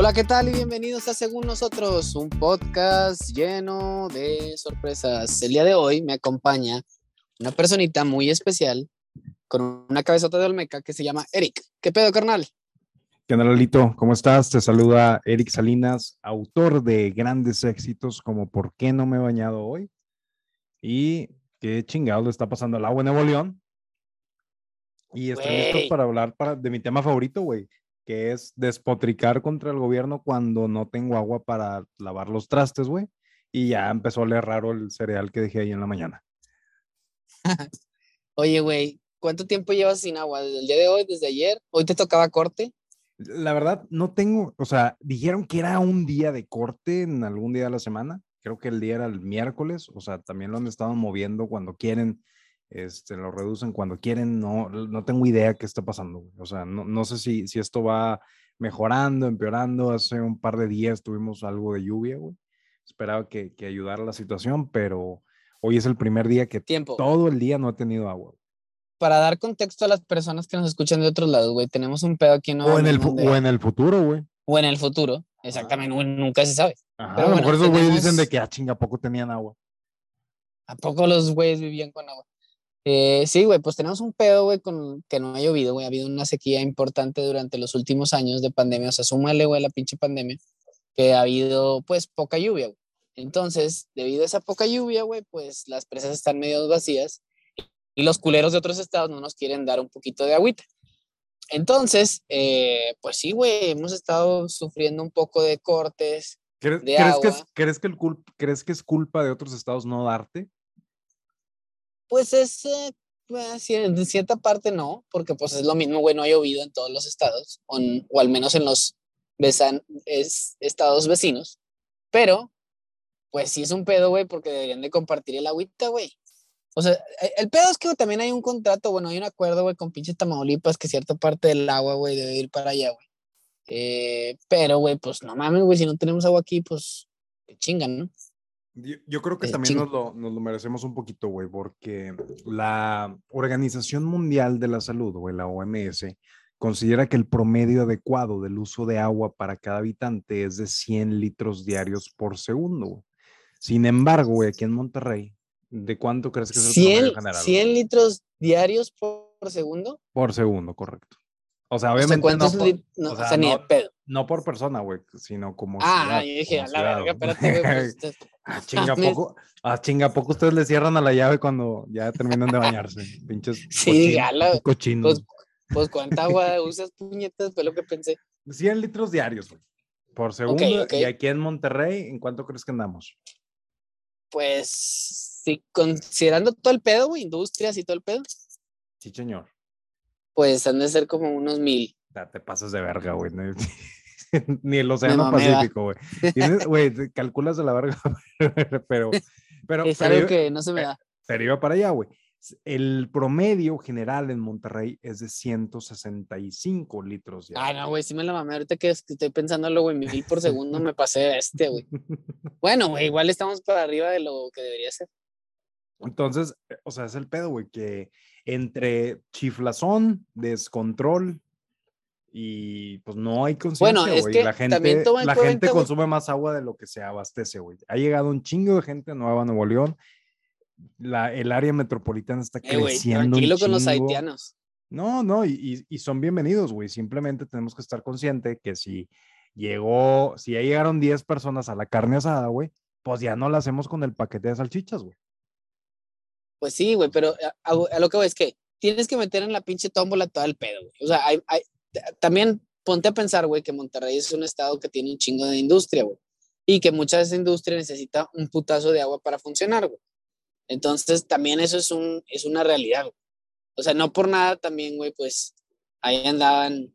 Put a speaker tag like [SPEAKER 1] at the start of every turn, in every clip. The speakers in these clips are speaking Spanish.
[SPEAKER 1] Hola, ¿qué tal? Y bienvenidos a Según Nosotros, un podcast lleno de sorpresas. El día de hoy me acompaña una personita muy especial con una cabezota de Olmeca que se llama Eric. ¿Qué pedo, carnal?
[SPEAKER 2] ¿Qué onda? ¿Cómo estás? Te saluda Eric Salinas, autor de grandes éxitos como ¿Por qué no me he bañado hoy? Y qué chingado le está pasando al agua en Nuevo León. Y estoy listo para hablar para, de mi tema favorito, güey, que es despotricar contra el gobierno cuando no tengo agua para lavar los trastes, güey. Y ya empezó a oler raro el cereal que dejé ahí en la mañana.
[SPEAKER 1] Oye, güey, ¿cuánto tiempo llevas sin agua? ¿Desde el día de hoy? ¿Desde ayer? ¿Hoy te tocaba corte?
[SPEAKER 2] La verdad, no tengo, o sea, dijeron que era un día de corte en algún día de la semana. Creo que el día era el miércoles, o sea, también lo han estado moviendo cuando quieren, este, lo reducen cuando quieren. No, no tengo idea qué está pasando. güey. O sea, no, no sé si, si esto va mejorando, empeorando. Hace un par de días tuvimos algo de lluvia, güey. Esperaba que, que ayudara la situación, pero hoy es el primer día que
[SPEAKER 1] Tiempo.
[SPEAKER 2] todo el día no he tenido agua.
[SPEAKER 1] Para dar contexto a las personas que nos escuchan de otros lados, güey, tenemos un pedo aquí en Nuevo
[SPEAKER 2] O en, el,
[SPEAKER 1] donde-
[SPEAKER 2] o en el futuro, güey.
[SPEAKER 1] o en el futuro. Exactamente, güey, nunca se sabe.
[SPEAKER 2] Ajá,
[SPEAKER 1] Pero
[SPEAKER 2] a lo
[SPEAKER 1] bueno,
[SPEAKER 2] mejor esos güeyes dicen de que, ah, chinga, ¿a poco tenían agua?
[SPEAKER 1] ¿A poco los güeyes vivían con agua? Eh, sí, güey, pues tenemos un pedo, güey, con que no ha llovido, güey. Ha habido una sequía importante durante los últimos años de pandemia. O sea, súmale, güey, la pinche pandemia, que ha habido, pues, poca lluvia, güey. Entonces, debido a esa poca lluvia, güey, pues las presas están medio vacías y los culeros de otros estados no nos quieren dar un poquito de agüita. Entonces, eh, pues sí, güey, hemos estado sufriendo un poco de cortes.
[SPEAKER 2] ¿Crees,
[SPEAKER 1] de
[SPEAKER 2] ¿crees que es,
[SPEAKER 1] agua.
[SPEAKER 2] ¿crees, que el ¿Crees que es culpa de otros estados no darte?
[SPEAKER 1] Pues es, eh, en cierta parte no, porque pues es lo mismo, güey, no ha llovido en todos los estados, o, o al menos en los besan- es- estados vecinos, pero pues sí es un pedo, güey, porque deberían de compartir el agüita, güey. O sea, e- el pedo es que también hay un contrato, bueno, hay un acuerdo, güey, con pinche Tamaulipas que cierta parte del agua, güey, debe ir para allá, güey. Eh, pero, güey, pues no mames, güey, si no tenemos agua aquí, pues chingan, ¿no?
[SPEAKER 2] Yo, yo creo que
[SPEAKER 1] Eh,
[SPEAKER 2] también nos lo, nos lo merecemos un poquito, güey, porque la Organización Mundial de la Salud, güey, la OMS, considera que el promedio adecuado del uso de agua para cada habitante es de 100 litros diarios por segundo. güey. Sin embargo, güey, aquí en Monterrey, ¿de cuánto crees que es el
[SPEAKER 1] 100,
[SPEAKER 2] promedio general?
[SPEAKER 1] 100 litros diarios por, segundo.
[SPEAKER 2] Por segundo, correcto. O sea,
[SPEAKER 1] O sea,
[SPEAKER 2] obviamente no
[SPEAKER 1] ¿cuántos
[SPEAKER 2] por,
[SPEAKER 1] lit- no,
[SPEAKER 2] o
[SPEAKER 1] o
[SPEAKER 2] sea,
[SPEAKER 1] ni de pedo.
[SPEAKER 2] No por persona, güey, sino como
[SPEAKER 1] Ah,
[SPEAKER 2] ciudad,
[SPEAKER 1] yo dije, a la verga, espérate, güey. pues,
[SPEAKER 2] Ah, chinga, ¿a
[SPEAKER 1] mames.
[SPEAKER 2] poco, ah, chinga, ¿a poco ustedes le cierran a la llave cuando ya terminan de bañarse? Pinches
[SPEAKER 1] Sí,
[SPEAKER 2] cochinos.
[SPEAKER 1] Pues, pues cuánta agua usas, puñetas, fue lo que pensé.
[SPEAKER 2] 100 litros diarios, güey, por segundo. Y aquí en Monterrey, ¿en cuánto crees que andamos?
[SPEAKER 1] Pues, sí, considerando todo el pedo, güey, industrias y todo el pedo,
[SPEAKER 2] Sí, señor.
[SPEAKER 1] pues han de ser como unos mil.
[SPEAKER 2] Ya te pasas de verga, güey. no- Ni el Océano. Pacífico, güey. Calculas de la verga, pero, pero,
[SPEAKER 1] Es algo que no se me da.
[SPEAKER 2] Pero iba para allá, güey. El promedio general en Monterrey es de 165 litros diarios.
[SPEAKER 1] no, güey, sí me la mamé. Ahorita que estoy pensándolo, güey, mil por segundo me pasé de este, güey. Bueno, güey, igual estamos para arriba de lo que debería ser.
[SPEAKER 2] Entonces, eh, o sea, es el pedo, güey, que entre chiflazón, descontrol y pues no hay conciencia,
[SPEAKER 1] Bueno, es que
[SPEAKER 2] La gente, la gente consume más agua de lo que se abastece, güey. Ha llegado un chingo de gente nueva a Nuevo León. La, el área metropolitana está
[SPEAKER 1] Eh,
[SPEAKER 2] creciendo. un
[SPEAKER 1] tranquilo con los haitianos.
[SPEAKER 2] No, no, y, y- son bienvenidos, güey. Simplemente tenemos que estar conscientes que si llegó, si ya llegaron 10 personas a la carne asada, güey, pues ya no la hacemos con el paquete de salchichas, güey.
[SPEAKER 1] Pues sí, güey, pero a, a- a lo que voy es que tienes que meter en la pinche tómbola todo el pedo, güey. O sea, hay, también ponte a pensar, güey, que Monterrey es un estado que tiene un chingo de industria, güey. Y que mucha de esa industria necesita un putazo de agua para funcionar, güey. Entonces, también eso es, un, es una realidad, güey. O sea, no por nada también, güey, pues ahí andaban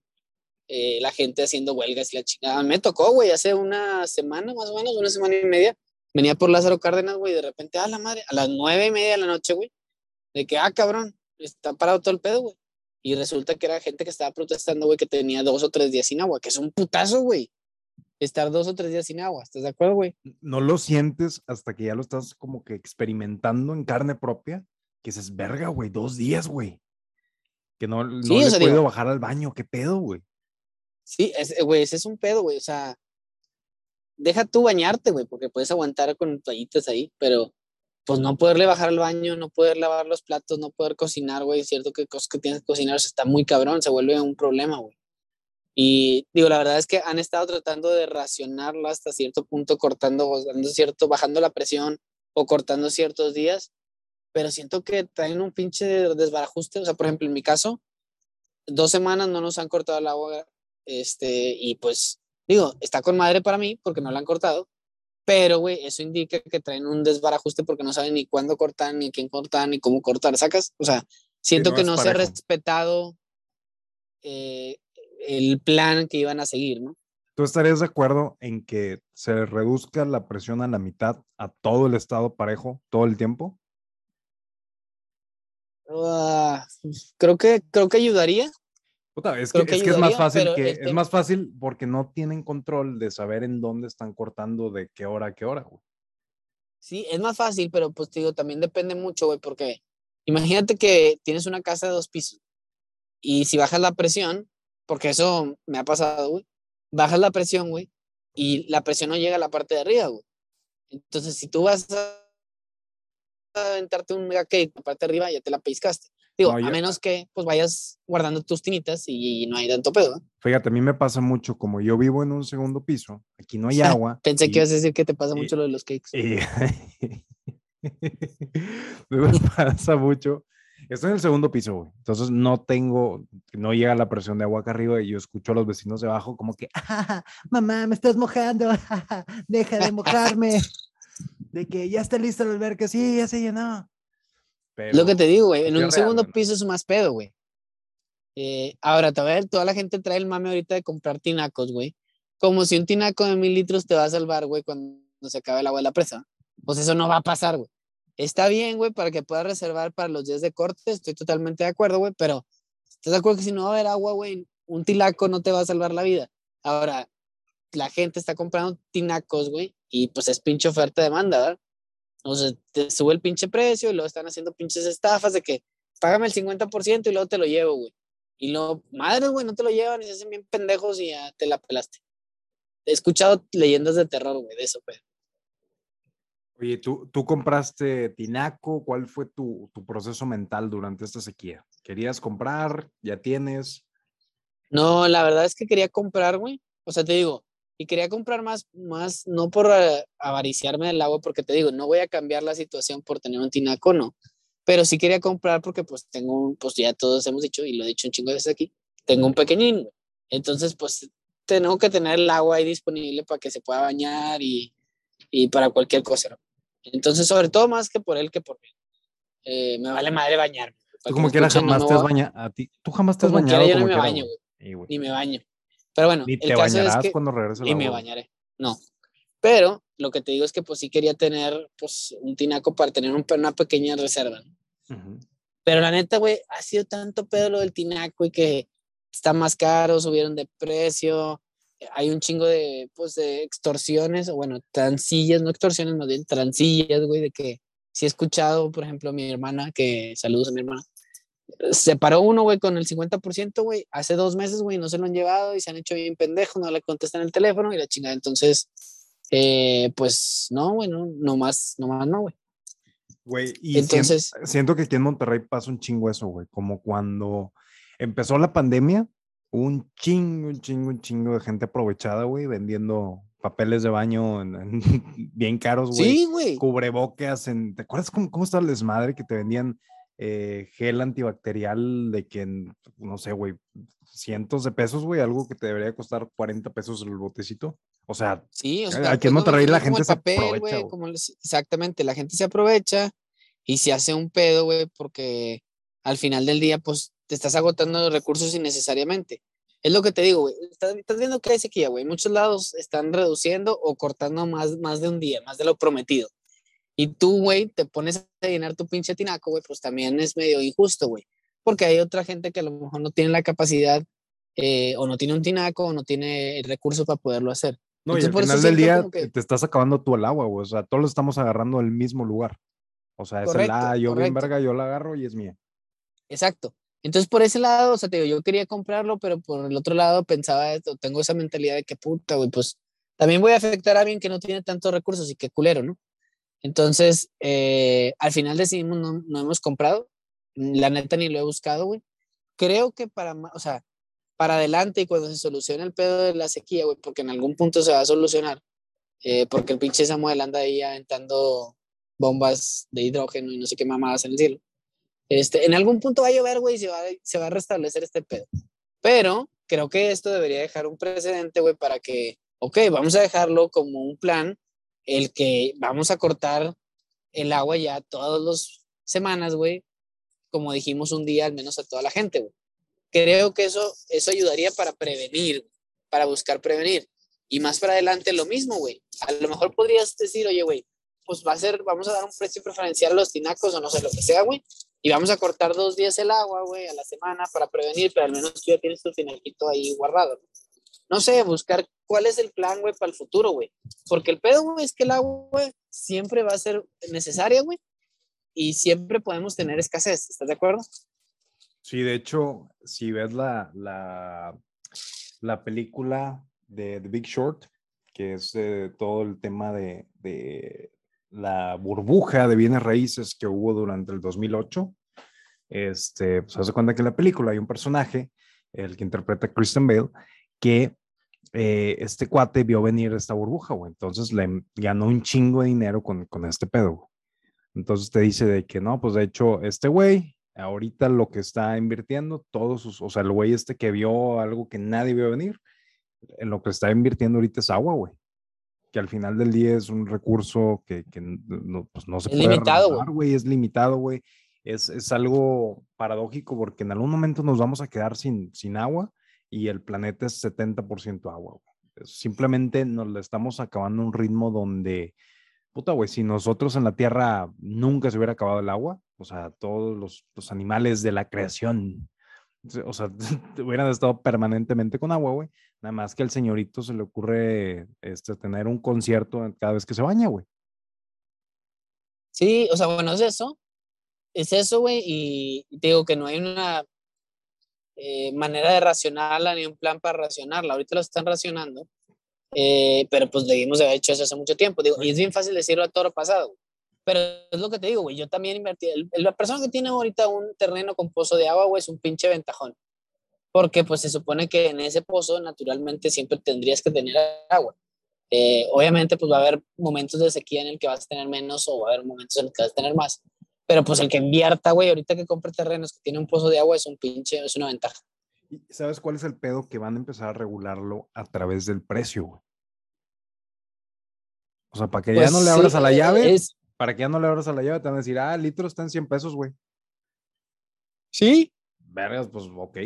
[SPEAKER 1] eh, la gente haciendo huelgas y la chingada. Me tocó, güey, hace una semana, más o menos, una semana y media. Venía por Lázaro Cárdenas, güey, de repente, a la madre, a las nueve y media de la noche, güey, de que, ah, cabrón, está parado todo el pedo, güey. Y resulta que era gente que estaba protestando, güey, que tenía dos o tres días sin agua, que es un putazo, güey. Estar dos o tres días sin agua, ¿estás de acuerdo, güey?
[SPEAKER 2] No lo sientes hasta que ya lo estás como que experimentando en carne propia, que dices, verga, güey, dos días, güey. Que no, no
[SPEAKER 1] Sí,
[SPEAKER 2] le
[SPEAKER 1] sea, digo-
[SPEAKER 2] bajar al baño, qué pedo, güey.
[SPEAKER 1] Sí, es, güey, ese es un pedo, güey. O sea, deja tú bañarte, güey, porque puedes aguantar con toallitas ahí, pero pues no poderle bajar al baño, no poder lavar los platos, no poder cocinar, güey, cierto que cosas que tienes que cocinar, está muy cabrón, se vuelve un problema, güey. Y digo, la verdad es que han estado tratando de racionarlo hasta cierto punto, cortando, dando cierto, bajando la presión o cortando ciertos días, pero siento que traen un pinche desbarajuste. O sea, por ejemplo, en mi caso, dos semanas no nos han cortado el agua, este, y pues digo, está con madre para mí porque no la han cortado, pero, güey, eso indica que traen un desbarajuste porque no saben ni cuándo cortar, ni quién cortar, ni cómo cortar, ¿sacas? O sea, siento que no se ha respetado eh, el plan que iban a seguir, ¿no?
[SPEAKER 2] ¿Tú estarías de acuerdo en que se reduzca la presión a la mitad a todo el estado parejo todo el tiempo?
[SPEAKER 1] Ah, creo que creo que ayudaría.
[SPEAKER 2] Es, que, es, más fácil que es este más fácil porque no tienen control de saber en dónde están cortando de qué hora a qué hora, güey.
[SPEAKER 1] Sí, es más fácil, pero pues te digo, también depende mucho, güey, porque imagínate que tienes una casa de dos pisos y si bajas la presión, porque eso me ha pasado, güey. Bajas la presión, güey, y la presión no llega a la parte de arriba, güey. Entonces, si tú vas a aventarte un mega cake, la parte de arriba ya te la pescaste. Digo, a menos que pues vayas guardando tus tinitas y, no hay tanto pedo.
[SPEAKER 2] Fíjate, a mí me pasa mucho, como yo vivo en un segundo piso, aquí no hay agua.
[SPEAKER 1] Pensé que ibas a decir que te pasa mucho lo de los cakes.
[SPEAKER 2] me pasa mucho Estoy en el segundo piso, güey. Entonces no tengo, no llega la presión de agua acá arriba y yo escucho a los vecinos de abajo como que, ah, mamá, me estás mojando, deja de mojarme. de que ya está lista la alberca, sí, ya se llenó.
[SPEAKER 1] Lo que te digo, güey, en un segundo piso es más pedo, güey. Eh, ahora, te ver, toda la gente trae el mame ahorita de comprar tinacos, güey. Como si un tinaco de mil litros te va a salvar, güey, cuando se acabe el agua de la presa. Pues eso no va a pasar, güey. Está bien, güey, para que puedas reservar para los días de corte, estoy totalmente de acuerdo, güey, pero ¿estás de acuerdo que si no va a haber agua, güey, un tilaco no te va a salvar la vida? Ahora, la gente está comprando tinacos, güey, y pues es pinche oferta demanda, ¿verdad? O sea, te sube el pinche precio y luego están haciendo pinches estafas de que págame el 50% y luego te lo llevo, güey. Y luego, madre, güey, no te lo llevan y se hacen bien pendejos y ya te la pelaste. He escuchado leyendas de terror, güey, de eso, pero.
[SPEAKER 2] Oye, ¿tú, tú compraste Tinaco? ¿Cuál fue tu, tu, proceso mental durante esta sequía? ¿Querías comprar? ¿Ya tienes?
[SPEAKER 1] No, la verdad es que quería comprar, güey. O sea, te digo, y quería comprar más, más no por eh, avariciarme del agua, porque te digo, no voy a cambiar la situación por tener un Tinaco, no. Pero sí quería comprar porque pues tengo, un, pues ya todos hemos dicho, y lo he dicho un chingo de veces aquí, tengo un pequeñín, Entonces, pues tengo que tener el agua ahí disponible para que se pueda bañar y, y para cualquier cosa. Entonces, sobre todo más que por él que por mí. Eh, me vale madre bañarme.
[SPEAKER 2] Tú como quieras jamás te has bañado. A ti, tú jamás te has bañado.
[SPEAKER 1] yo no me baño, güey. Ni me baño. Pero bueno,
[SPEAKER 2] Ni te bañarás cuando regreses
[SPEAKER 1] Y me bañaré. No. Pero lo que te digo es que pues sí quería tener pues un tinaco para tener un, una pequeña reserva. Pero la neta, güey, ha sido tanto pedo lo del tinaco y que está más caro, subieron de precio, hay un chingo de, pues, de extorsiones, o bueno, transillas, no extorsiones, más bien transillas, güey, de que si he escuchado, por ejemplo, a mi hermana, que saludos a mi hermana, se paró uno, güey, con el 50%, güey, hace dos meses, güey, no se lo han llevado y se han hecho bien pendejos, no le contestan el teléfono y la chingada. Entonces, eh, pues, no, güey, no, no más, no más, no, güey.
[SPEAKER 2] Güey, y Entonces, siento, siento, que aquí en Monterrey pasa un chingo eso, güey, como cuando empezó la pandemia, un chingo, un chingo, un chingo de gente aprovechada, güey, vendiendo papeles de baño bien caros, güey.
[SPEAKER 1] Sí, güey.
[SPEAKER 2] Cubrebocas. En, ¿Te acuerdas cómo, cómo estaba el desmadre que te vendían eh, gel antibacterial de que, no sé, güey, cientos de pesos, güey, algo que te debería costar 40 pesos el botecito? O sea,
[SPEAKER 1] sí,
[SPEAKER 2] o sea aquí en Monterrey la gente se aprovecha.
[SPEAKER 1] exactamente, la gente se aprovecha y se hace un pedo, güey, porque al final del día, pues te estás agotando los recursos innecesariamente. Es lo que te digo, güey. Estás, viendo que hay sequía, güey. Muchos lados están reduciendo o cortando más, más de un día, más de lo prometido. Y tú, güey, te pones a llenar tu pinche tinaco, güey, pues también es medio injusto, güey. Porque hay otra gente que a lo mejor no tiene la capacidad eh, o no tiene un tinaco o no tiene el recurso para poderlo hacer.
[SPEAKER 2] No, y al final del día te estás acabando tú el agua, güey. O sea, todos lo estamos agarrando del mismo lugar. O sea, es el, ah, yo bien verga, yo la agarro y es mía.
[SPEAKER 1] Exacto. Entonces, por ese lado, o sea, te digo, yo quería comprarlo, pero por el otro lado pensaba, esto, tengo esa mentalidad de que puta, güey, pues también voy a afectar a alguien que no tiene tantos recursos y qué culero, ¿no? Entonces, eh, al final decidimos, no, no hemos comprado, la neta ni lo he buscado, güey. Creo que para, o sea, para adelante y cuando se solucione el pedo de la sequía, güey, porque en algún punto se va a solucionar, eh, porque el pinche Samuel anda ahí aventando bombas de hidrógeno y no sé qué mamadas en el cielo. Este, en algún punto va a llover, güey, y se va, se va a restablecer este pedo. Pero creo que esto debería dejar un precedente, güey, para que, ok, vamos a dejarlo como un plan, el que vamos a cortar el agua ya todas las semanas, güey, como dijimos un día al menos a toda la gente, güey. Creo que eso, eso ayudaría para prevenir, para buscar prevenir. Y más para adelante lo mismo, güey. A lo mejor podrías decir, oye, güey, pues va a ser, vamos a dar un precio preferencial a los tinacos o no sé lo que sea, güey. Y vamos a cortar dos días el agua, güey, a la semana para prevenir, pero al menos tú ya tienes tu tinaquito ahí guardado. No sé, buscar cuál es el plan, güey, para el futuro, güey. Porque el pedo, güey, es que el agua siempre va a ser necesaria, güey. Y siempre podemos tener escasez, ¿estás de acuerdo?
[SPEAKER 2] Sí, de hecho, si ves la, la, la película de The Big Short, que es todo el tema de, de, la burbuja de bienes raíces que hubo durante el 2008. Este, pues hace cuenta que en la película hay un personaje, el que interpreta a Christian Bale, que eh, este cuate vio venir esta burbuja, güey. Entonces le ganó un chingo de dinero con, con este pedo. Entonces te dice de que no, pues de hecho, este güey, ahorita lo que está invirtiendo, todos sus, o sea, el güey este que vio algo que nadie vio venir, en lo que está invirtiendo ahorita es agua, güey que al final del día es un recurso que, que no, pues no se
[SPEAKER 1] es puede limitado,
[SPEAKER 2] güey. Es limitado, güey. Es, es, algo paradójico porque en algún momento nos vamos a quedar sin, sin agua y el planeta es 70% agua, güey. Simplemente nos le estamos acabando un ritmo donde, puta, güey, si nosotros en la Tierra nunca se hubiera acabado el agua, o sea, todos los, los animales de la creación o sea, hubieran estado permanentemente con agua, güey. Nada más que al señorito se le ocurre este, tener un concierto cada vez que se baña, güey.
[SPEAKER 1] Sí, o sea, bueno, es eso. Es eso, güey. Y te digo que no hay una eh, manera de racionarla ni un plan para racionarla. Ahorita lo están racionando. Eh, pero pues debimos haber hecho eso hace mucho tiempo. Digo, y es bien fácil decirlo a todo lo pasado. Pero es lo que te digo, güey, yo también invertí. la persona que tiene ahorita un terreno con pozo de agua, güey, es un pinche ventajón. Porque pues se supone que en ese pozo naturalmente siempre tendrías que tener agua. Eh, obviamente pues va a haber momentos de sequía en el que vas a tener menos o va a haber momentos en el que vas a tener más. Pero pues el que invierta, güey, ahorita que compre terrenos que tiene un pozo de agua es un pinche, es una ventaja.
[SPEAKER 2] ¿Y sabes cuál es el pedo? Que van a empezar a regularlo a través del precio, güey. O sea, para que ya no le pues abras a la llave, es, para que ya no le abras a la llave, te van a decir, ah, el litro está en 100 pesos, güey.
[SPEAKER 1] Sí.
[SPEAKER 2] Vergas, pues ok.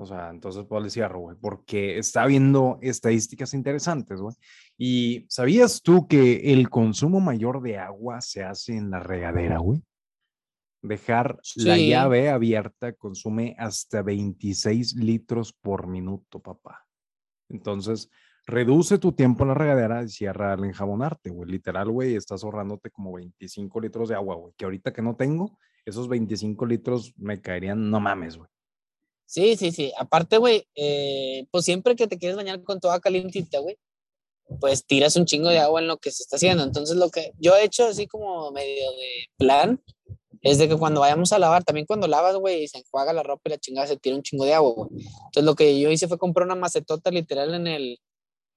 [SPEAKER 2] O sea, entonces pues le cierro, güey, porque está viendo estadísticas interesantes, güey. Y ¿sabías tú que el consumo mayor de agua se hace en la regadera, güey? Dejar la llave abierta consume hasta 26 litros por minuto, papá. Entonces, reduce tu tiempo en la regadera y cierra al enjabonarte, güey. Literal, güey, estás ahorrándote como 25 litros de agua, güey. Que ahorita que no tengo, esos 25 litros me caerían, no mames, güey.
[SPEAKER 1] Sí, sí, sí. Aparte, güey, eh, pues siempre que te quieres bañar con toda calientita, güey, pues tiras un chingo de agua en lo que se está haciendo. Entonces, lo que yo he hecho así como medio de plan es de que cuando vayamos a lavar, también cuando lavas, güey, se enjuaga la ropa y la chingada, se tira un chingo de agua, güey. Entonces, lo que yo hice fue comprar una macetota literal en el,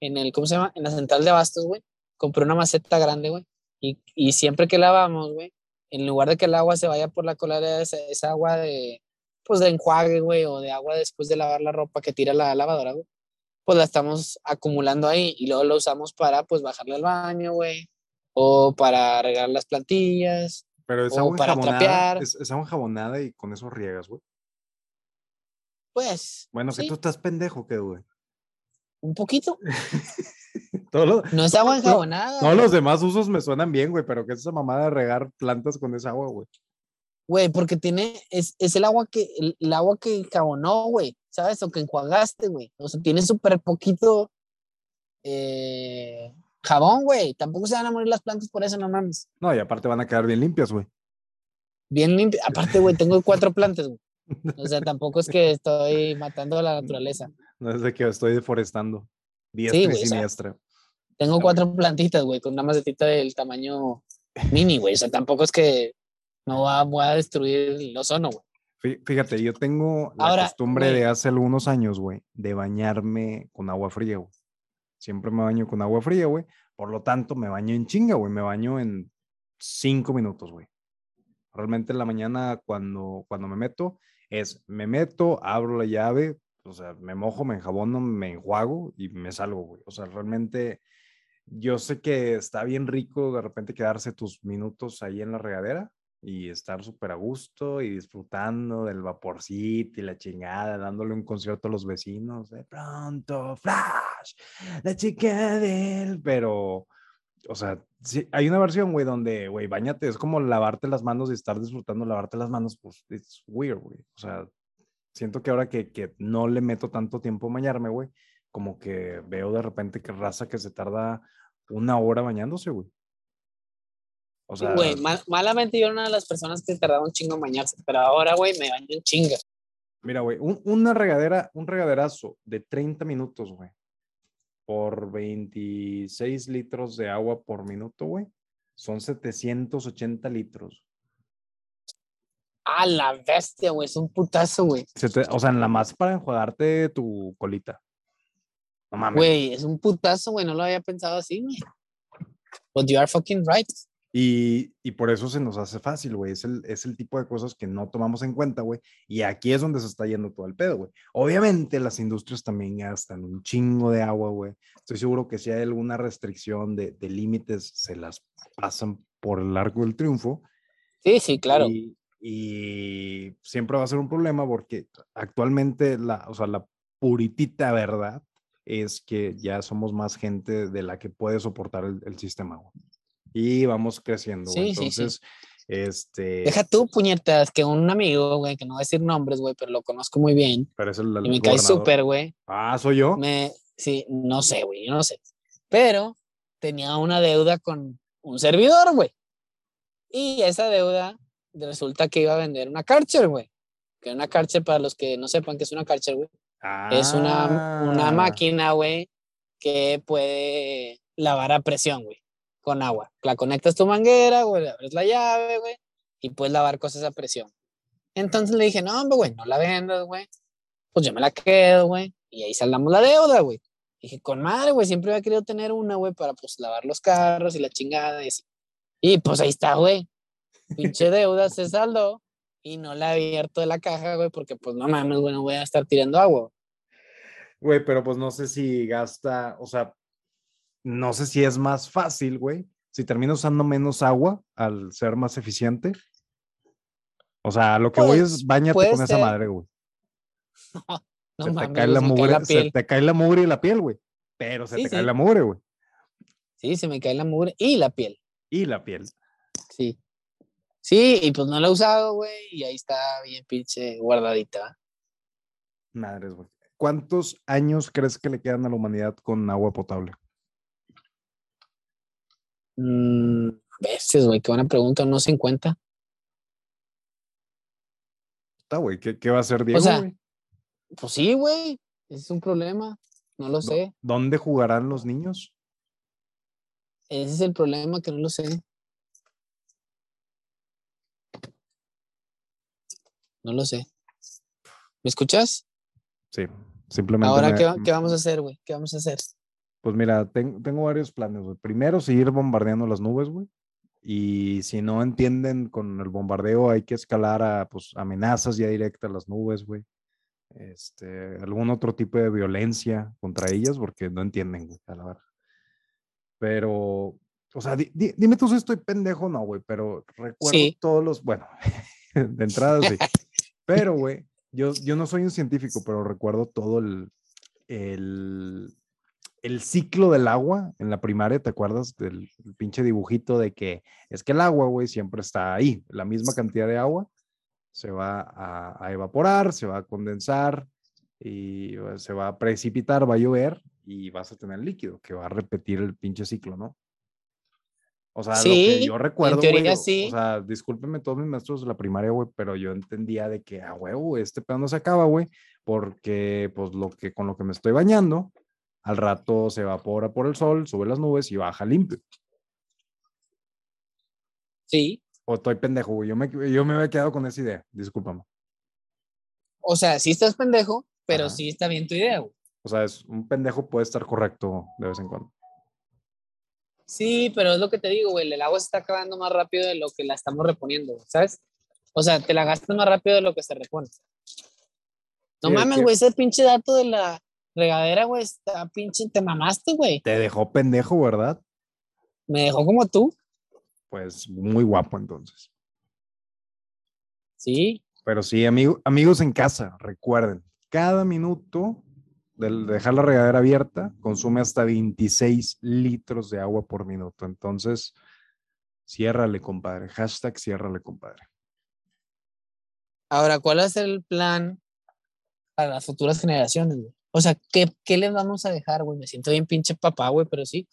[SPEAKER 1] en el, ¿cómo se llama? En la central de abastos, güey. Compré una maceta grande, güey. Y, y, siempre que lavamos, güey, en lugar de que el agua se vaya por la coladera, esa, esa agua de, pues de enjuague, güey, o de agua después de lavar la ropa que tira la lavadora, güey, pues la estamos acumulando ahí y luego lo usamos para, pues, bajarle al baño, güey, o para regar las plantillas,
[SPEAKER 2] Pero es o para trapear. Es, es, agua jabonada y con eso riegas, güey.
[SPEAKER 1] Pues.
[SPEAKER 2] Bueno, que tú estás pendejo, ¿qué, güey?
[SPEAKER 1] Un poquito. no es agua enjabonada.
[SPEAKER 2] Todos los demás usos me suenan bien, güey, pero ¿qué es esa mamada de regar plantas con esa agua, güey?
[SPEAKER 1] Güey, porque tiene, es, es, el agua que, el, agua que enjabonó, güey, ¿sabes? O que enjuagaste, güey. O sea, tiene súper poquito eh, jabón, güey. Tampoco se van a morir las plantas por eso, no mames.
[SPEAKER 2] No, y aparte van a quedar bien limpias, güey.
[SPEAKER 1] Bien limpias. Aparte, güey, tengo cuatro plantas, güey. O sea, tampoco es que estoy matando a la naturaleza.
[SPEAKER 2] No es de que estoy deforestando. Diestra y
[SPEAKER 1] o sea,
[SPEAKER 2] siniestra.
[SPEAKER 1] Tengo cuatro plantitas, güey, con una macetita del tamaño mini, güey. O sea, tampoco es que no va, voy a destruir el ozono, güey.
[SPEAKER 2] Fí- Fíjate, yo tengo la
[SPEAKER 1] Ahora,
[SPEAKER 2] costumbre de hace algunos años, güey, de bañarme con agua fría, güey. Siempre me baño con agua fría, güey. Por lo tanto, me baño en chinga, güey. Me baño en cinco minutos, güey. Realmente en la mañana cuando, cuando me meto, es, me meto, abro la llave, o sea, me mojo, me enjabono, me enjuago y me salgo, güey. O sea, realmente yo sé que está bien rico de repente quedarse tus minutos ahí en la regadera y estar súper a gusto y disfrutando del vaporcito y la chingada, dándole un concierto a los vecinos. De pronto, flash, la chica del... Pero, o sea, sí, hay una versión, güey, donde, güey, bañate, es como lavarte las manos y estar disfrutando lavarte las manos, pues, it's weird, güey. O sea, siento que ahora que, que no le meto tanto tiempo a bañarme, güey, como que veo de repente que raza que se tarda una hora bañándose, güey. O sea,
[SPEAKER 1] Güey, mal- malamente yo era una de las personas que tardaba un chingo en bañarse, pero ahora, güey, me baño en chinga.
[SPEAKER 2] mira, güey, un- una regadera, un regaderazo de 30 minutos, güey, por 26 litros de agua por minuto, güey, son 780 litros.
[SPEAKER 1] A la bestia, güey, es un putazo, güey.
[SPEAKER 2] Se te- o sea, en la más para enjuagarte tu colita. No mames.
[SPEAKER 1] Güey, es un putazo, güey, no lo había pensado así, güey. But you are fucking right.
[SPEAKER 2] Y, y por eso se nos hace fácil, güey. Es el, es el tipo de cosas que no tomamos en cuenta, güey. Y aquí es donde se está yendo todo el pedo, güey. Obviamente las industrias también gastan un chingo de agua, güey. Estoy seguro que si hay alguna restricción de, de límites, se las pasan por el arco del triunfo.
[SPEAKER 1] Sí, sí, claro.
[SPEAKER 2] Y, y siempre va a ser un problema porque actualmente la, o sea, la puritita verdad es que ya somos más gente de la que puede soportar el, el sistema. güey. Y vamos creciendo. güey.
[SPEAKER 1] Sí, sí, sí.
[SPEAKER 2] Entonces, este.
[SPEAKER 1] Deja tú, puñetas, que un amigo, güey, que no voy a decir nombres, güey, pero lo conozco muy bien.
[SPEAKER 2] Pero es el, el
[SPEAKER 1] Y me cae súper, güey.
[SPEAKER 2] Ah, soy yo.
[SPEAKER 1] Me, sí, no sé, güey, yo no sé. Pero tenía una deuda con un servidor, güey. Y esa deuda resulta que iba a vender una Karcher, güey. Que una Karcher, para los que no sepan qué es una Karcher, güey, es una, una
[SPEAKER 2] Ah,
[SPEAKER 1] máquina, güey, que puede lavar a presión, güey, con agua. La conectas tu manguera, güey, abres la llave, güey, y puedes lavar cosas a presión. Entonces le dije, no, güey, no la vendas, güey. Pues yo me la quedo, güey. Y ahí saldamos la deuda, güey. Dije, con madre, güey, siempre había querido tener una, güey, para pues lavar los carros y la chingada y así. Y pues ahí está, güey. Pinche deuda se saldó y no la he abierto de la caja, güey, porque pues no mames, güey, no voy a estar tirando agua.
[SPEAKER 2] Güey, pero pues no sé si gasta, o sea, no sé si es más fácil, güey, si termina usando menos agua al ser más eficiente. O sea, lo que voy es
[SPEAKER 1] Pues,
[SPEAKER 2] bañate con esa madre, güey.
[SPEAKER 1] No
[SPEAKER 2] se te
[SPEAKER 1] mames,
[SPEAKER 2] cae la
[SPEAKER 1] se cae
[SPEAKER 2] mugre,
[SPEAKER 1] la
[SPEAKER 2] se te cae la mugre y la piel, güey. Pero se
[SPEAKER 1] Sí,
[SPEAKER 2] te cae la mugre, güey.
[SPEAKER 1] Sí, se me cae la mugre y la piel.
[SPEAKER 2] Y la piel.
[SPEAKER 1] Sí. Sí, y pues no la he usado, güey, y ahí está bien pinche guardadita.
[SPEAKER 2] Madres, güey. ¿Cuántos años crees que le quedan a la humanidad con agua potable?
[SPEAKER 1] Mm, veces, güey, qué buena pregunta, no se encuentra.
[SPEAKER 2] Está, güey. ¿Qué, qué va a hacer Diego,
[SPEAKER 1] sea,
[SPEAKER 2] güey?
[SPEAKER 1] Pues sí, güey, ese es un problema, no lo
[SPEAKER 2] ¿Dó-
[SPEAKER 1] sé.
[SPEAKER 2] ¿Dónde jugarán los niños?
[SPEAKER 1] Ese es el problema que no lo sé. No lo sé. ¿Me escuchas?
[SPEAKER 2] Sí, simplemente.
[SPEAKER 1] Ahora,
[SPEAKER 2] me-
[SPEAKER 1] ¿qué, qué vamos a hacer, güey? ¿Qué vamos a hacer?
[SPEAKER 2] Pues mira, ten- tengo varios planes, güey. Primero, seguir bombardeando las nubes, güey. Y si no entienden con el bombardeo, hay que escalar a pues, amenazas ya directas a las nubes, güey. Este, algún otro tipo de violencia contra ellas, porque no entienden, güey, a la verdad. Pero, o sea, di- di- dime tú si estoy pendejo o no, güey, pero recuerdo
[SPEAKER 1] Sí.
[SPEAKER 2] todos los, bueno, de entrada sí. Pero, güey, yo, yo no soy un científico, pero recuerdo todo el, el, el ciclo del agua en la primaria, ¿te acuerdas del el pinche dibujito de que es que el agua, güey, siempre está ahí, la misma cantidad de agua se va a, a evaporar, se va a condensar y se va a precipitar, va a llover y vas a tener líquido que va a repetir el pinche ciclo, ¿no? O sea, lo
[SPEAKER 1] Sí,
[SPEAKER 2] que yo recuerdo,
[SPEAKER 1] teoría
[SPEAKER 2] güey, o-
[SPEAKER 1] sí.
[SPEAKER 2] o sea, discúlpenme todos mis maestros de la primaria, güey, pero yo entendía de que, ah, huevo, este pedo no se acaba, güey, porque, pues, lo que, con lo que me estoy bañando, al rato se evapora por el sol, sube las nubes y baja limpio.
[SPEAKER 1] Sí.
[SPEAKER 2] O estoy pendejo, güey, yo me, yo me había quedado con esa idea, discúlpame.
[SPEAKER 1] O sea, sí estás pendejo, pero
[SPEAKER 2] Ajá.
[SPEAKER 1] sí está bien tu idea, güey.
[SPEAKER 2] O sea, es, un pendejo puede estar correcto de vez en cuando.
[SPEAKER 1] Sí, pero es lo que te digo, güey, el agua se está acabando más rápido de lo que la estamos reponiendo, güey, ¿sabes? O sea, te la gastas más rápido de lo que se repone. No
[SPEAKER 2] Sí,
[SPEAKER 1] mames,
[SPEAKER 2] que-
[SPEAKER 1] güey, ese pinche dato de la regadera, güey, está pinche, te mamaste, güey.
[SPEAKER 2] Te dejó pendejo, ¿verdad?
[SPEAKER 1] Me dejó como tú.
[SPEAKER 2] Pues muy guapo entonces.
[SPEAKER 1] Sí,
[SPEAKER 2] Pero sí, amigo, amigos en casa, recuerden, cada minuto de dejar la regadera abierta consume hasta 26 litros de agua por minuto. Entonces, ciérrale, compadre. Hashtag ciérrale, compadre.
[SPEAKER 1] Ahora, ¿cuál ser el plan para las futuras generaciones, güey? O sea, ¿qué, qué les vamos a dejar, güey? Me siento bien pinche papá, güey, pero sí.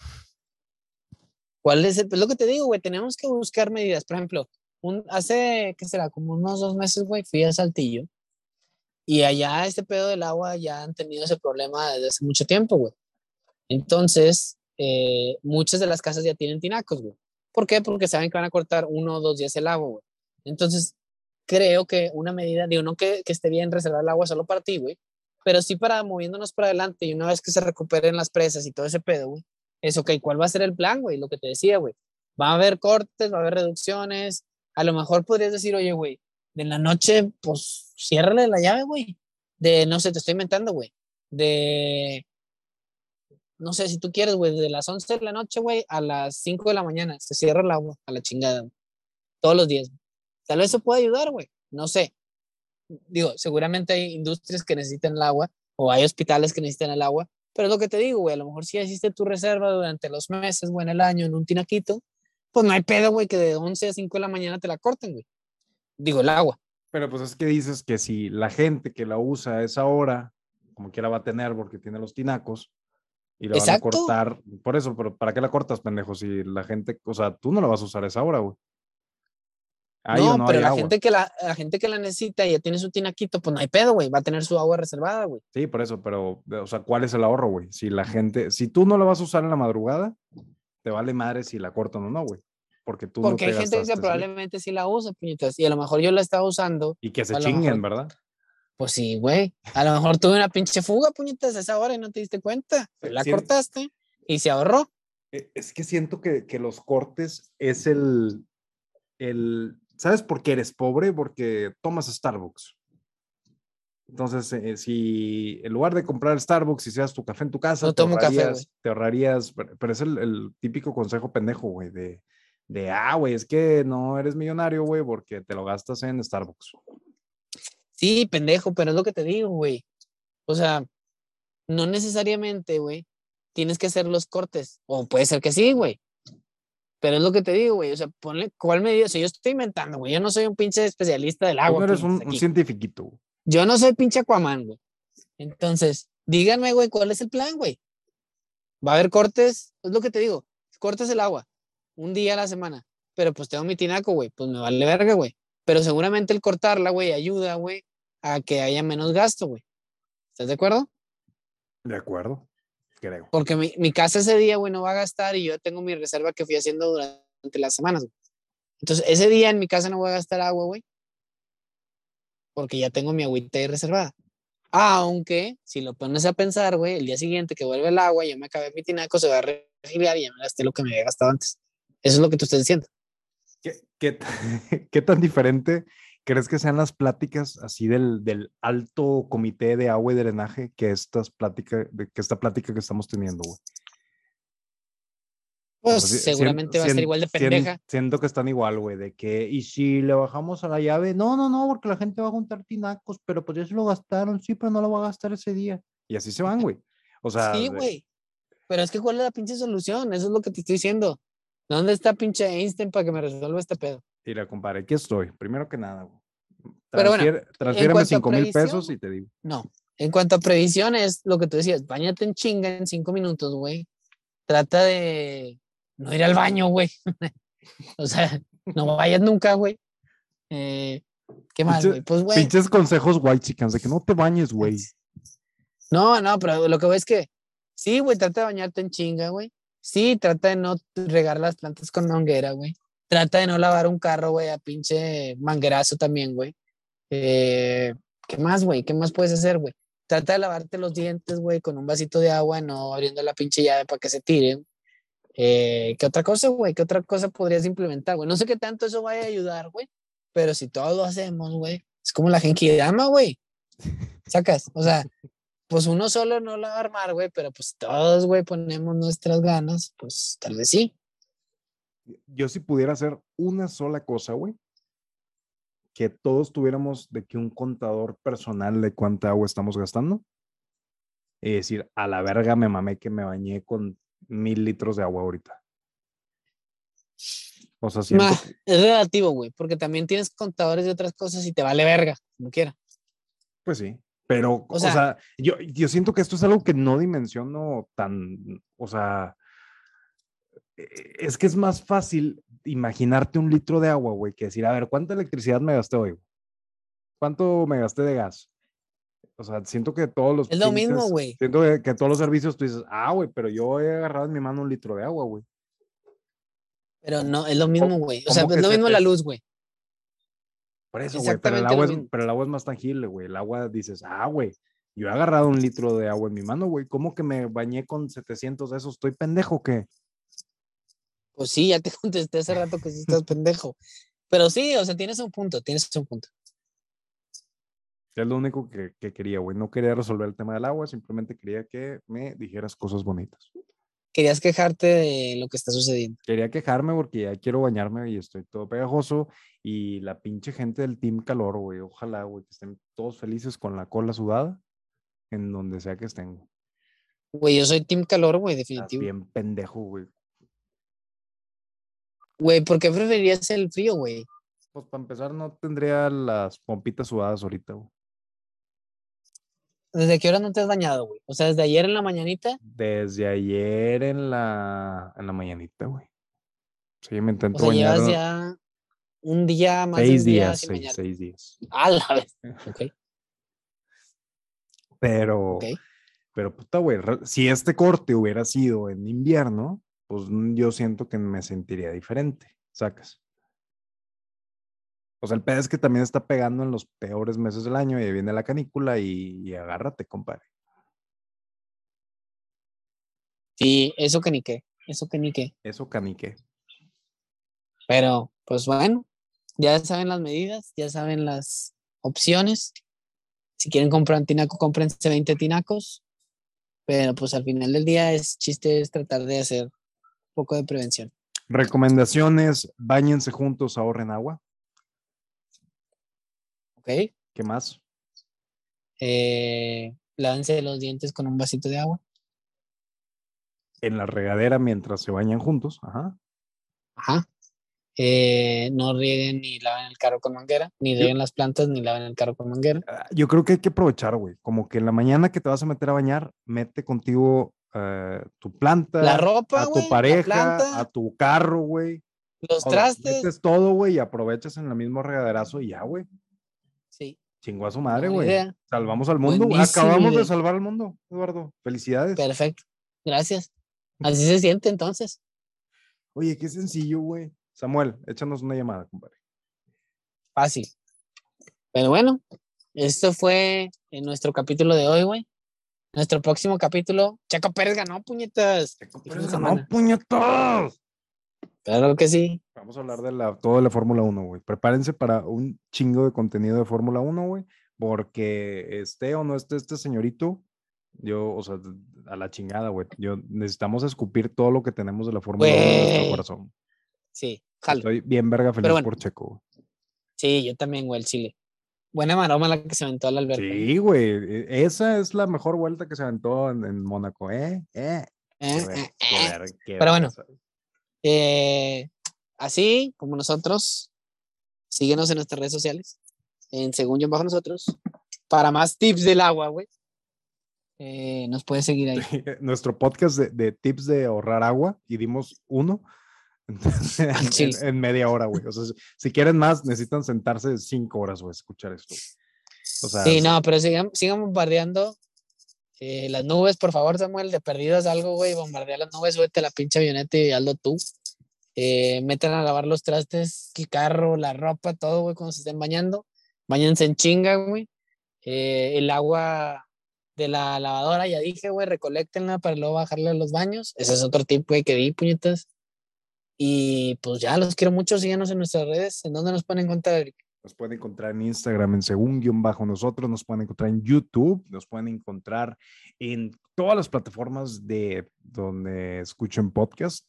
[SPEAKER 1] ¿Cuál es el, pues lo que te digo, güey? Tenemos que buscar medidas. Por ejemplo, un, hace, ¿qué será? Como unos dos meses, güey, fui a Saltillo. Y allá este pedo del agua ya han tenido ese problema desde hace mucho tiempo, güey. Entonces, eh, muchas de las casas ya tienen tinacos, güey. ¿Por qué? Porque saben que van a cortar uno o dos días el agua, güey. Entonces, creo que una medida, digo, no que, que esté bien reservar el agua solo para ti, güey, pero sí para moviéndonos para adelante y una vez que se recuperen las presas y todo ese pedo, güey, es ok, ¿cuál va a ser el plan, güey? Lo que te decía, güey. Va a haber cortes, va a haber reducciones. A lo mejor podrías decir, oye, güey, de la noche, pues ciérrale la llave, güey. De, no sé, te estoy inventando, güey. De, no sé, si tú quieres, güey, de las 11 de la noche, güey, a las 5 de la mañana, se cierra el agua a la chingada, güey. Todos los días. Tal vez eso pueda ayudar, güey. No sé. Digo, seguramente hay industrias que necesitan el agua o hay hospitales que necesitan el agua, pero es lo que te digo, güey. A lo mejor si hiciste tu reserva durante los meses, güey, en el año, en un tinaquito, pues no hay pedo, güey, que de 11 a 5 de la mañana te la corten, güey. Digo, el agua.
[SPEAKER 2] Pero pues es que dices que si la gente que la usa a esa hora, como quiera va a tener porque tiene los tinacos, y la van a
[SPEAKER 1] Exacto.
[SPEAKER 2] cortar, por eso, pero ¿para qué la cortas, pendejo? Si la gente, o sea, tú no la vas a usar a esa hora, güey.
[SPEAKER 1] No,
[SPEAKER 2] no
[SPEAKER 1] pero la
[SPEAKER 2] agua.
[SPEAKER 1] gente, que la, la gente que la necesita y ya tiene su tinaquito, pues no hay pedo, güey. Va a tener su agua reservada, güey.
[SPEAKER 2] Sí, por eso, pero, o sea, ¿cuál es el ahorro, güey? Si la gente, si tú no la vas a usar en la madrugada, te vale madre si la cortan o no, güey. Porque tú
[SPEAKER 1] Porque
[SPEAKER 2] no
[SPEAKER 1] hay
[SPEAKER 2] te
[SPEAKER 1] gente que probablemente sí la usa, puñetas. Y a lo mejor yo la estaba usando.
[SPEAKER 2] Y que se chinguen,
[SPEAKER 1] mejor-
[SPEAKER 2] ¿verdad?
[SPEAKER 1] Pues sí, güey. A lo mejor tuve una pinche fuga, puñetas, a esa hora y no te diste cuenta. La
[SPEAKER 2] sí.
[SPEAKER 1] cortaste y se ahorró.
[SPEAKER 2] E- Es que siento que, que los cortes es el, el, ¿sabes por qué eres pobre? Porque tomas Starbucks. Entonces, eh, si en lugar de comprar Starbucks y seas tu café en tu casa,
[SPEAKER 1] No
[SPEAKER 2] te,
[SPEAKER 1] café,
[SPEAKER 2] ahorrarías,
[SPEAKER 1] güey.
[SPEAKER 2] te ahorrarías, pero pero es el, el típico consejo pendejo, güey, de, de, ah, güey, es que no eres millonario, güey, porque te lo gastas en Starbucks.
[SPEAKER 1] Sí, pendejo, pero es lo que te digo, güey. O sea, no necesariamente, güey, tienes que hacer los cortes. O puede ser que sí, güey. Pero es lo que te digo, güey. O sea, ponle cuál medida. O sea, yo estoy inventando, güey. Yo no soy un pinche especialista del
[SPEAKER 2] Tú
[SPEAKER 1] agua.
[SPEAKER 2] no eres un, un cientifiquito, güey.
[SPEAKER 1] Yo no soy pinche Aquaman, güey. Entonces, díganme, güey, ¿cuál es el plan, güey? ¿Va a haber cortes? Es lo que te digo. Cortes el agua un día a la semana. Pero pues tengo mi tinaco, güey. Pues me vale verga, güey. Pero seguramente el cortarla, güey, ayuda, güey, a que haya menos gasto, güey. ¿Estás de acuerdo?
[SPEAKER 2] De acuerdo, creo.
[SPEAKER 1] Porque mi, mi casa ese día, güey, no va a gastar y yo tengo mi reserva que fui haciendo durante las semanas, güey. Entonces, ese día en mi casa no voy a gastar agua, güey. Porque ya tengo mi agüita ahí reservada. Aunque, si lo pones a pensar, güey, el día siguiente que vuelve el agua, yo me acabé mi tinaco, se va a regir y ya me gasté lo que me había gastado antes. Eso es lo que tú estás diciendo.
[SPEAKER 2] ¿Qué, qué, qué tan diferente crees que sean las pláticas así del, del alto comité de agua y drenaje que estas pláticas, de, que esta plática que estamos teniendo, güey?
[SPEAKER 1] Pues seguramente va a ser igual de pendeja.
[SPEAKER 2] Siento que están igual, güey, de que, y si le bajamos a la llave, no, no, no, porque la gente va a juntar tinacos, pero pues ya se lo gastaron, sí, pero no lo va a gastar ese día. Y así se van, güey. O sea,
[SPEAKER 1] Sí, güey. Pero es que, ¿cuál es la pinche solución? Eso es lo que te estoy diciendo. ¿Dónde está pinche Einstein para que me resuelva este pedo?
[SPEAKER 2] mira, compadre, aquí estoy. Primero que nada, güey.
[SPEAKER 1] Pero bueno,
[SPEAKER 2] Transfiere- transfiéreme
[SPEAKER 1] cuanto a
[SPEAKER 2] 5 mil pesos y te digo.
[SPEAKER 1] No. En cuanto a previsión, es lo que tú decías, bañate en chinga en cinco minutos, güey. Trata de, no ir al baño, güey. o sea, no vayas nunca, güey. Eh, ¿Qué más, güey? Pues, güey.
[SPEAKER 2] Pinches consejos white chickens de que no te bañes, güey.
[SPEAKER 1] No, no, pero lo que voy es que sí, güey, trata de bañarte en chinga, güey. Sí, trata de no regar las plantas con manguera, güey. Trata de no lavar un carro, güey, a pinche manguerazo también, güey. Eh, ¿Qué más, güey? ¿Qué más puedes hacer, güey? Trata de lavarte los dientes, güey, con un vasito de agua, no abriendo la pinche llave para que se tiren. Eh, ¿Qué otra cosa, güey? ¿Qué otra cosa podrías implementar, güey? No sé qué tanto eso vaya a ayudar, güey, pero si todos lo hacemos, güey, es como la Genkidama, güey. Sacas, o sea, pues uno solo no lo va a armar, güey, pero pues todos, güey, ponemos nuestras ganas, pues tal vez sí.
[SPEAKER 2] Yo si pudiera hacer una sola cosa, güey, que todos tuviéramos de que un contador personal de cuánta agua estamos gastando. Y decir, a la verga me mamé que me bañé con mil litros de agua ahorita. O sea, siento que-
[SPEAKER 1] es relativo, güey, porque también tienes contadores de otras cosas y te vale verga, como quiera.
[SPEAKER 2] pues sí. Pero, o sea,
[SPEAKER 1] sea-
[SPEAKER 2] yo, yo siento que esto es algo que no dimensiono tan, o sea, es que es más fácil imaginarte un litro de agua, güey, que decir, a ver, ¿cuánta electricidad me gasté hoy? ¿Cuánto me gasté de gas? O sea, siento que todos los...
[SPEAKER 1] Es lo mismo, güey.
[SPEAKER 2] Siento que, que todos los servicios tú dices, ah, güey, pero yo he agarrado en mi mano un litro de agua, güey.
[SPEAKER 1] Pero no, es lo mismo, güey. O sea, es
[SPEAKER 2] que
[SPEAKER 1] lo mismo
[SPEAKER 2] te-
[SPEAKER 1] la luz, güey.
[SPEAKER 2] Por eso, güey, pero el, agua es, pero el agua es más tangible, güey. El agua dices, ah, güey, yo he agarrado un litro de agua en mi mano, güey. ¿Cómo que me bañé con 700 de esos? ¿Estoy pendejo o qué?
[SPEAKER 1] Pues sí, ya te contesté hace rato que sí estás pendejo. Pero sí, o sea, tienes un punto, tienes un punto.
[SPEAKER 2] Es lo único que, que quería, güey. No quería resolver el tema del agua, simplemente quería que me dijeras cosas bonitas.
[SPEAKER 1] Querías quejarte de lo que está sucediendo.
[SPEAKER 2] Quería quejarme porque ya quiero bañarme y estoy todo pegajoso. Y la pinche gente del Team Calor, güey. Ojalá, güey, que estén todos felices con la cola sudada en donde sea que estén. güey.
[SPEAKER 1] Yo soy Team Calor, güey,
[SPEAKER 2] Estás
[SPEAKER 1] definitivo.
[SPEAKER 2] bien pendejo, güey.
[SPEAKER 1] Güey, ¿por qué preferirías el frío, güey?
[SPEAKER 2] Pues para empezar, no tendría las pompitas sudadas ahorita, güey.
[SPEAKER 1] ¿Desde qué hora no te has bañado, güey? O sea, desde ayer en la mañanita.
[SPEAKER 2] Desde ayer en la, en la mañanita, güey. Sí, me
[SPEAKER 1] O
[SPEAKER 2] intento
[SPEAKER 1] sea,
[SPEAKER 2] bañar
[SPEAKER 1] llevas ya un día más de
[SPEAKER 2] seis
[SPEAKER 1] un día
[SPEAKER 2] días, seis, seis días.
[SPEAKER 1] A la vez. Ok,
[SPEAKER 2] Pero, pero puta, güey, si este corte hubiera sido en invierno, pues yo siento que me sentiría diferente, sacas. O sea, el pedo es que también está pegando en los peores meses del año y viene la canícula y, y agárrate, compadre.
[SPEAKER 1] Sí, eso que ni qué. Eso que ni qué.
[SPEAKER 2] Eso canique.
[SPEAKER 1] Pero, pues bueno, ya saben las medidas, ya saben las opciones. Si quieren comprar un tinaco, cómprense 20 tinacos. Pero pues al final del día es chiste es tratar de hacer poco de prevención.
[SPEAKER 2] Recomendaciones, bañense juntos, ahorren agua.
[SPEAKER 1] ¿Ok?
[SPEAKER 2] ¿Qué más?
[SPEAKER 1] Eh, lávense los dientes con un vasito de agua.
[SPEAKER 2] En la regadera mientras se bañan juntos. Ajá.
[SPEAKER 1] Ajá. Eh, no rieguen ni laven el carro con manguera, ni rieguen las plantas, ni laven el carro con manguera.
[SPEAKER 2] Ah, Yo creo que hay que aprovechar, güey. Como que en la mañana que te vas a meter a bañar, mete contigo eh, tu planta,
[SPEAKER 1] La ropa,
[SPEAKER 2] a tu pareja,
[SPEAKER 1] planta.
[SPEAKER 2] a tu carro, güey.
[SPEAKER 1] Los
[SPEAKER 2] todo.
[SPEAKER 1] trastes.
[SPEAKER 2] Metes todo, güey, y aprovechas en el mismo regaderazo y ya, güey.
[SPEAKER 1] Sí,
[SPEAKER 2] Chingó a su madre, güey. Salvamos al mundo.
[SPEAKER 1] Buenísima
[SPEAKER 2] Acabamos de salvar al mundo, Eduardo. Felicidades.
[SPEAKER 1] Perfecto. Gracias. Así se siente entonces.
[SPEAKER 2] Oye, qué sencillo, güey. Samuel, échanos una llamada, compadre.
[SPEAKER 1] Fácil. Pero bueno, esto fue en nuestro capítulo de hoy, güey. Nuestro próximo capítulo, Chaco Pérez ganó, puñetas. De
[SPEAKER 2] Pero
[SPEAKER 1] semana.
[SPEAKER 2] ¡No, puñetos!
[SPEAKER 1] Claro que sí.
[SPEAKER 2] Vamos a hablar de la, todo de la Fórmula 1, güey. Prepárense para un chingo de contenido de Fórmula 1, güey. Porque esté o no esté este señorito, yo, o sea, a la chingada, güey. Yo necesitamos escupir todo lo que tenemos de la Fórmula 1 en nuestro corazón.
[SPEAKER 1] Sí, jalo.
[SPEAKER 2] Estoy bien verga feliz
[SPEAKER 1] bueno.
[SPEAKER 2] por Checo. güey.
[SPEAKER 1] Sí, yo también, güey, el Chile. Buena maroma la que se aventó al Alberto.
[SPEAKER 2] Sí, güey. e- Esa es la mejor vuelta que se aventó en, en Mónaco, ¿eh? ¿Eh?
[SPEAKER 1] Eh,
[SPEAKER 2] ver-
[SPEAKER 1] eh, eh.
[SPEAKER 2] ver- qué
[SPEAKER 1] Pero bueno. Eh, así como nosotros, síguenos en nuestras redes sociales, en Según Yo Bajo Nosotros, para más tips del agua, güey. eh, nos puede seguir ahí.
[SPEAKER 2] Nuestro podcast de, de tips de ahorrar agua y dimos uno en, media hora, güey. O sea, si, quieren más, necesitan sentarse cinco horas, güey, escuchar esto. O sea,
[SPEAKER 1] Sí, no, pero sigan, sigan bombardeando eh, las nubes, por favor, Samuel, de perdidas algo, güey, bombardea las nubes, súbete la pinche avioneta y hazlo tú. Eh, metan a lavar los trastes, el carro, la ropa, todo, güey, cuando se estén bañando. Bañense en chinga, güey. Eh, el agua de la lavadora, ya dije, güey, recolectenla para luego bajarle a los baños. Ese es otro tip, güey, que di, puñetas. Y pues ya, los quiero mucho, síganos en nuestras redes. ¿En dónde nos pueden encontrar, Eric?
[SPEAKER 2] Nos pueden encontrar en Instagram en según guion bajo nosotros, nos pueden encontrar en YouTube, nos pueden encontrar en todas las plataformas de donde escuchen podcast.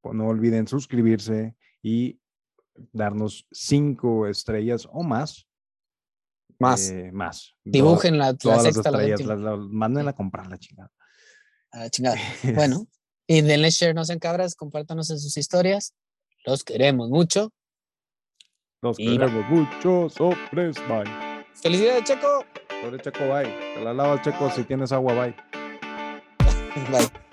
[SPEAKER 2] Pues No olviden suscribirse y darnos cinco estrellas o más.
[SPEAKER 1] Más.
[SPEAKER 2] eh, más.
[SPEAKER 1] Dibujen la, la
[SPEAKER 2] Todas las
[SPEAKER 1] sexta, la
[SPEAKER 2] estrellas, las- las- mándenla a comprar la chingada.
[SPEAKER 1] A la chingada. Bueno, y denle share, no sean cabras, compártanos en sus historias. Los queremos mucho.
[SPEAKER 2] Los
[SPEAKER 1] Y bye.
[SPEAKER 2] queremos mucho. Sopres, bye.
[SPEAKER 1] ¡Felicidades, Checo!
[SPEAKER 2] Sobre Checo, bye. Te la lavas, Checo, si tienes agua, bye.
[SPEAKER 1] Bye.